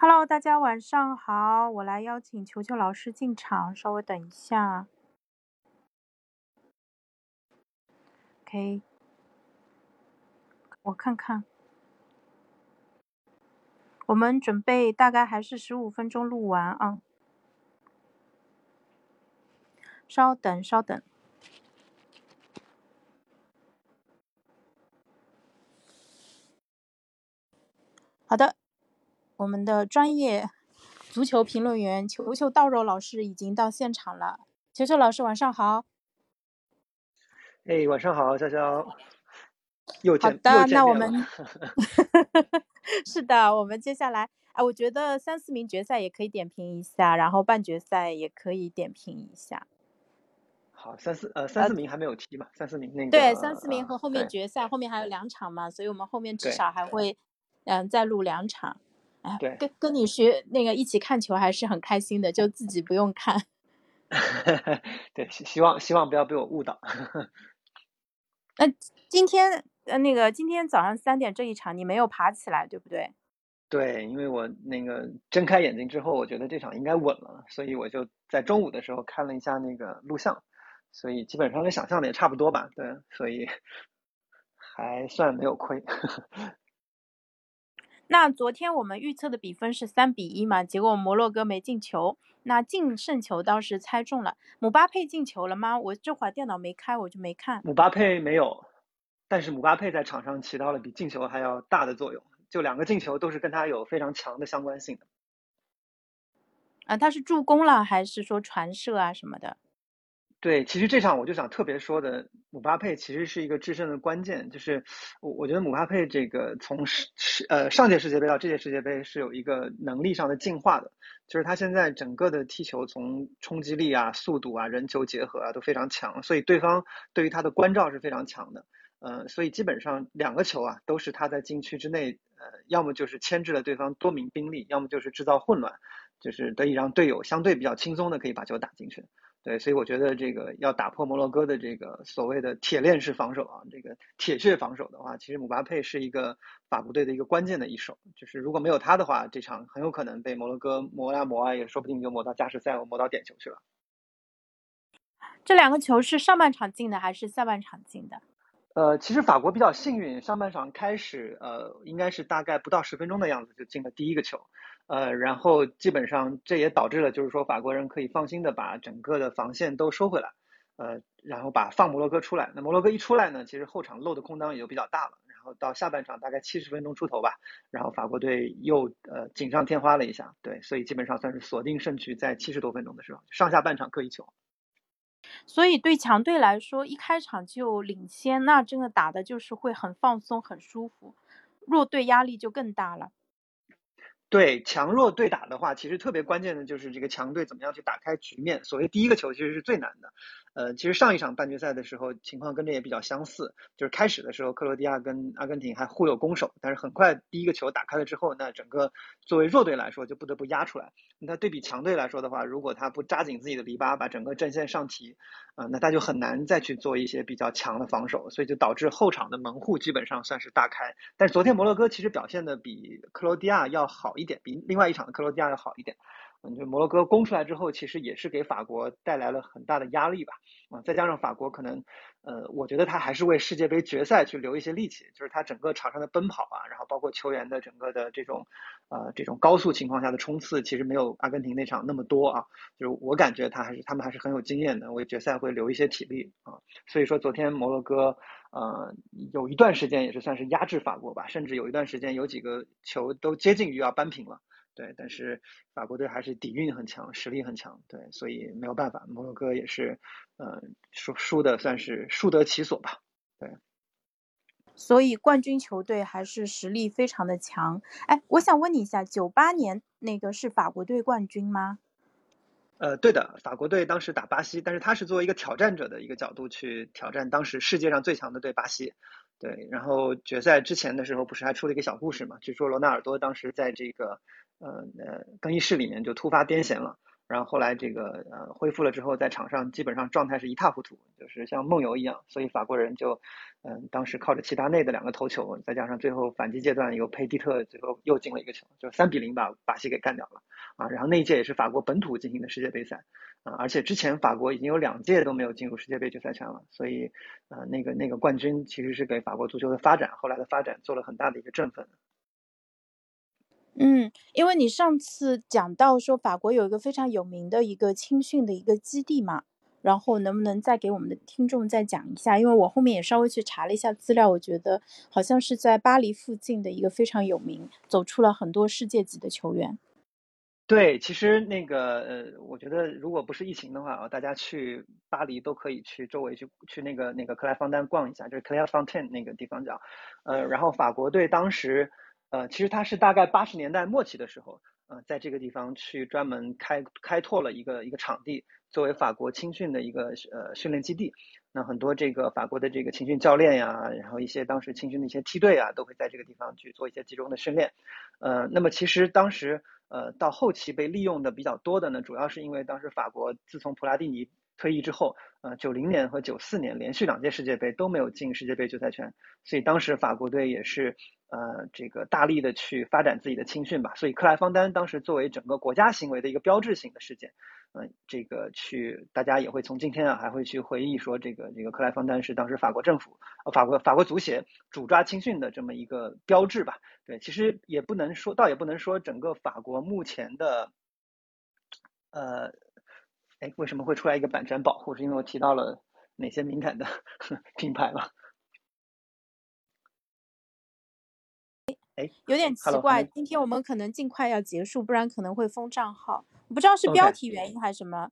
Hello，大家晚上好，我来邀请球球老师进场，稍微等一下。OK，我看看，我们准备大概还是十五分钟录完啊，稍等，稍等。好的，我们的专业足球评论员球球道肉老师已经到现场了。球球老师，晚上好。哎，晚上好，潇潇。又好的，那我们 是的，我们接下来，哎，我觉得三四名决赛也可以点评一下，然后半决赛也可以点评一下。好，三四呃三四名还没有踢嘛？三四名那个对，三四名和后面决赛，后面还有两场嘛，所以我们后面至少还会。嗯，再录两场，哎，跟跟你学那个一起看球还是很开心的，就自己不用看。对，希望希望不要被我误导。那今天呃那个今天早上三点这一场你没有爬起来对不对？对，因为我那个睁开眼睛之后，我觉得这场应该稳了，所以我就在中午的时候看了一下那个录像，所以基本上跟想象的也差不多吧。对，所以 还算没有亏。那昨天我们预测的比分是三比一嘛？结果摩洛哥没进球，那净胜球倒是猜中了。姆巴佩进球了吗？我这会儿电脑没开，我就没看。姆巴佩没有，但是姆巴佩在场上起到了比进球还要大的作用，就两个进球都是跟他有非常强的相关性的。啊，他是助攻了还是说传射啊什么的？对，其实这场我就想特别说的，姆巴佩其实是一个制胜的关键。就是我我觉得姆巴佩这个从世世呃上届世界杯到这届世界杯是有一个能力上的进化的，就是他现在整个的踢球从冲击力啊、速度啊、人球结合啊都非常强，所以对方对于他的关照是非常强的。呃，所以基本上两个球啊都是他在禁区之内，呃，要么就是牵制了对方多名兵力，要么就是制造混乱，就是得以让队友相对比较轻松的可以把球打进去。对，所以我觉得这个要打破摩洛哥的这个所谓的铁链式防守啊，这个铁血防守的话，其实姆巴佩是一个法国队的一个关键的一手。就是如果没有他的话，这场很有可能被摩洛哥磨啊磨啊，也说不定就磨到加时赛或磨到点球去了。这两个球是上半场进的还是下半场进的？呃，其实法国比较幸运，上半场开始，呃，应该是大概不到十分钟的样子就进了第一个球。呃，然后基本上这也导致了，就是说法国人可以放心的把整个的防线都收回来，呃，然后把放摩洛哥出来。那摩洛哥一出来呢，其实后场漏的空当也就比较大了。然后到下半场大概七十分钟出头吧，然后法国队又呃锦上添花了一下，对，所以基本上算是锁定胜局在七十多分钟的时候，上下半场各一球。所以对强队来说，一开场就领先，那真的打的就是会很放松、很舒服；弱队压力就更大了。对强弱对打的话，其实特别关键的就是这个强队怎么样去打开局面。所谓第一个球其实是最难的。呃，其实上一场半决赛的时候情况跟这也比较相似，就是开始的时候克罗地亚跟阿根廷还互有攻守，但是很快第一个球打开了之后，那整个作为弱队来说就不得不压出来。那对比强队来说的话，如果他不扎紧自己的篱笆，把整个阵线上提，啊，那他就很难再去做一些比较强的防守，所以就导致后场的门户基本上算是大开。但是昨天摩洛哥其实表现的比克罗地亚要好一点，比另外一场的克罗地亚要好一点。嗯，就摩洛哥攻出来之后，其实也是给法国带来了很大的压力吧。啊，再加上法国可能，呃，我觉得他还是为世界杯决赛去留一些力气，就是他整个场上的奔跑啊，然后包括球员的整个的这种，呃，这种高速情况下的冲刺，其实没有阿根廷那场那么多啊。就是我感觉他还是他们还是很有经验的，为决赛会留一些体力啊。所以说昨天摩洛哥，呃，有一段时间也是算是压制法国吧，甚至有一段时间有几个球都接近于要扳平了。对，但是法国队还是底蕴很强，实力很强，对，所以没有办法，摩洛哥也是，呃，输输的算是输得其所吧，对。所以冠军球队还是实力非常的强。哎，我想问你一下，九八年那个是法国队冠军吗？呃，对的，法国队当时打巴西，但是他是作为一个挑战者的一个角度去挑战当时世界上最强的队巴西。对，然后决赛之前的时候不是还出了一个小故事嘛？据说罗纳尔多当时在这个。呃呃，更衣室里面就突发癫痫了，然后后来这个呃恢复了之后，在场上基本上状态是一塌糊涂，就是像梦游一样。所以法国人就嗯当时靠着齐达内的两个头球，再加上最后反击阶段有佩蒂特最后又进了一个球，就三比零把巴西给干掉了啊。然后那一届也是法国本土进行的世界杯赛啊，而且之前法国已经有两届都没有进入世界杯决赛圈了，所以呃那个那个冠军其实是给法国足球的发展后来的发展做了很大的一个振奋。嗯，因为你上次讲到说法国有一个非常有名的一个青训的一个基地嘛，然后能不能再给我们的听众再讲一下？因为我后面也稍微去查了一下资料，我觉得好像是在巴黎附近的一个非常有名，走出了很多世界级的球员。对，其实那个呃，我觉得如果不是疫情的话啊，大家去巴黎都可以去周围去去那个那个克莱方丹逛一下，就是克莱方丹那个地方叫，呃，然后法国队当时。呃，其实他是大概八十年代末期的时候，呃，在这个地方去专门开开拓了一个一个场地，作为法国青训的一个呃训练基地。那很多这个法国的这个青训教练呀，然后一些当时青训的一些梯队啊，都会在这个地方去做一些集中的训练。呃，那么其实当时呃到后期被利用的比较多的呢，主要是因为当时法国自从普拉蒂尼退役之后，呃，九零年和九四年连续两届世界杯都没有进世界杯决赛圈，所以当时法国队也是。呃，这个大力的去发展自己的青训吧，所以克莱方丹当时作为整个国家行为的一个标志性的事件，嗯，这个去大家也会从今天啊还会去回忆说，这个这个克莱方丹是当时法国政府、法国法国足协主抓青训的这么一个标志吧。对，其实也不能说，倒也不能说整个法国目前的，呃，哎，为什么会出来一个版权保护？是因为我提到了哪些敏感的 品牌吗？有点奇怪，今天我们可能尽快要结束，不然可能会封账号。我不知道是标题原因还是什么？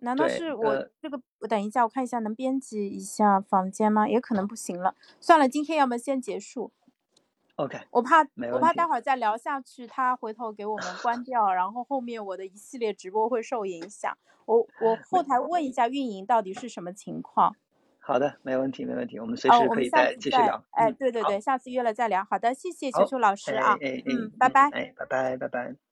难道是我这个？我等一下，我看一下能编辑一下房间吗？也可能不行了。算了，今天要么先结束。OK，我怕我怕待会儿再聊下去，他回头给我们关掉，然后后面我的一系列直播会受影响。我我后台问一下运营到底是什么情况。好的，没问题，没问题，我们随时可以再继续聊。哎，对对对，下次约了再聊。好的，谢谢球球老师啊，嗯，拜拜，哎，拜拜，拜拜。